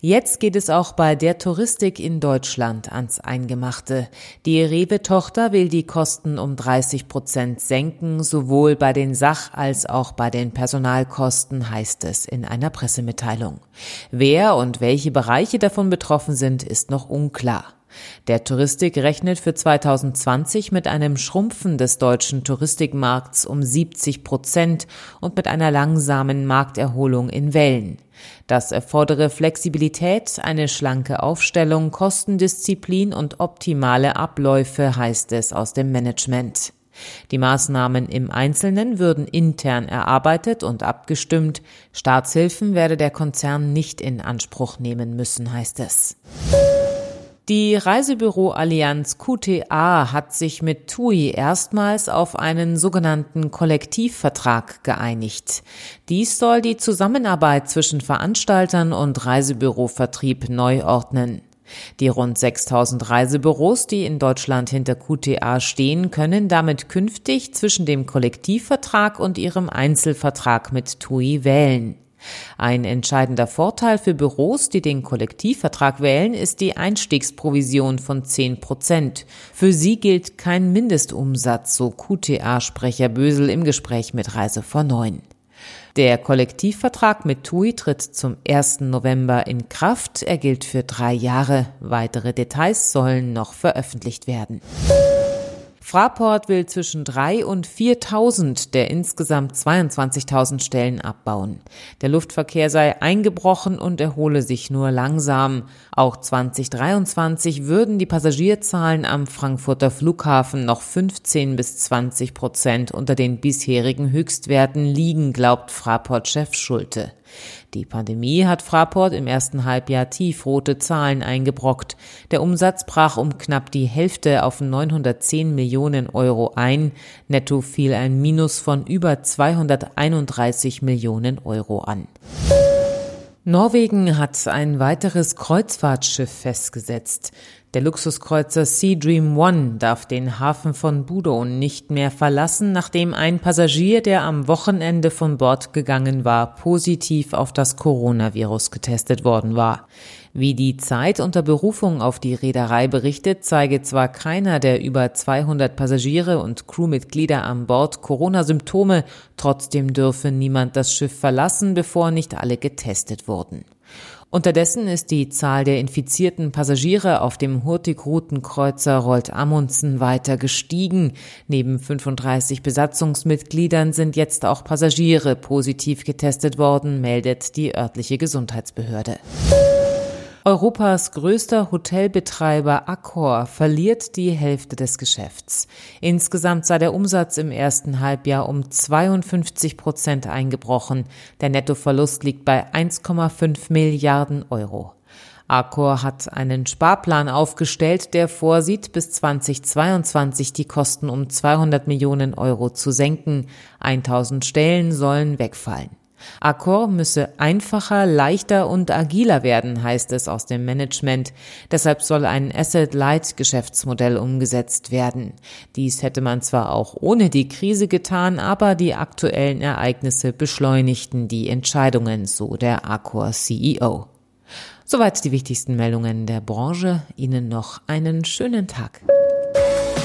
Jetzt geht es auch bei der Touristik in Deutschland ans Eingemachte. Die Rewe-Tochter will die Kosten um 30 Prozent senken, sowohl bei den Sach- als auch bei den Personalkosten, heißt es in einer Pressemitteilung. Wer und welche Bereiche davon betroffen sind, ist noch unklar. Der Touristik rechnet für 2020 mit einem Schrumpfen des deutschen Touristikmarkts um 70 Prozent und mit einer langsamen Markterholung in Wellen. Das erfordere Flexibilität, eine schlanke Aufstellung, Kostendisziplin und optimale Abläufe, heißt es aus dem Management. Die Maßnahmen im Einzelnen würden intern erarbeitet und abgestimmt. Staatshilfen werde der Konzern nicht in Anspruch nehmen müssen, heißt es. Die Reisebüro-Allianz QTA hat sich mit TUI erstmals auf einen sogenannten Kollektivvertrag geeinigt. Dies soll die Zusammenarbeit zwischen Veranstaltern und Reisebürovertrieb neu ordnen. Die rund 6000 Reisebüros, die in Deutschland hinter QTA stehen, können damit künftig zwischen dem Kollektivvertrag und ihrem Einzelvertrag mit TUI wählen. Ein entscheidender Vorteil für Büros, die den Kollektivvertrag wählen, ist die Einstiegsprovision von 10 Prozent. Für sie gilt kein Mindestumsatz, so QTA-Sprecher Bösel im Gespräch mit Reise vor Neun. Der Kollektivvertrag mit TUI tritt zum 1. November in Kraft. Er gilt für drei Jahre. Weitere Details sollen noch veröffentlicht werden. Fraport will zwischen 3 und 4.000 der insgesamt 22.000 Stellen abbauen. Der Luftverkehr sei eingebrochen und erhole sich nur langsam. Auch 2023 würden die Passagierzahlen am Frankfurter Flughafen noch 15 bis 20 Prozent unter den bisherigen Höchstwerten liegen, glaubt Fraport-Chef Schulte. Die Pandemie hat Fraport im ersten Halbjahr tiefrote Zahlen eingebrockt. Der Umsatz brach um knapp die Hälfte auf 910 Millionen Euro ein. Netto fiel ein Minus von über 231 Millionen Euro an. Norwegen hat ein weiteres Kreuzfahrtschiff festgesetzt. Der Luxuskreuzer Sea Dream One darf den Hafen von Budon nicht mehr verlassen, nachdem ein Passagier, der am Wochenende von Bord gegangen war, positiv auf das Coronavirus getestet worden war. Wie die Zeit unter Berufung auf die Reederei berichtet, zeige zwar keiner der über 200 Passagiere und Crewmitglieder an Bord Corona-Symptome, trotzdem dürfe niemand das Schiff verlassen, bevor nicht alle getestet wurden. Unterdessen ist die Zahl der infizierten Passagiere auf dem Hurtigruten-Kreuzer Rold Amundsen weiter gestiegen. Neben 35 Besatzungsmitgliedern sind jetzt auch Passagiere positiv getestet worden, meldet die örtliche Gesundheitsbehörde. Europas größter Hotelbetreiber Accor verliert die Hälfte des Geschäfts. Insgesamt sei der Umsatz im ersten Halbjahr um 52 Prozent eingebrochen. Der Nettoverlust liegt bei 1,5 Milliarden Euro. Accor hat einen Sparplan aufgestellt, der vorsieht, bis 2022 die Kosten um 200 Millionen Euro zu senken. 1000 Stellen sollen wegfallen. Accor müsse einfacher, leichter und agiler werden, heißt es aus dem Management. Deshalb soll ein Asset-Light-Geschäftsmodell umgesetzt werden. Dies hätte man zwar auch ohne die Krise getan, aber die aktuellen Ereignisse beschleunigten die Entscheidungen, so der Accor CEO. Soweit die wichtigsten Meldungen der Branche. Ihnen noch einen schönen Tag.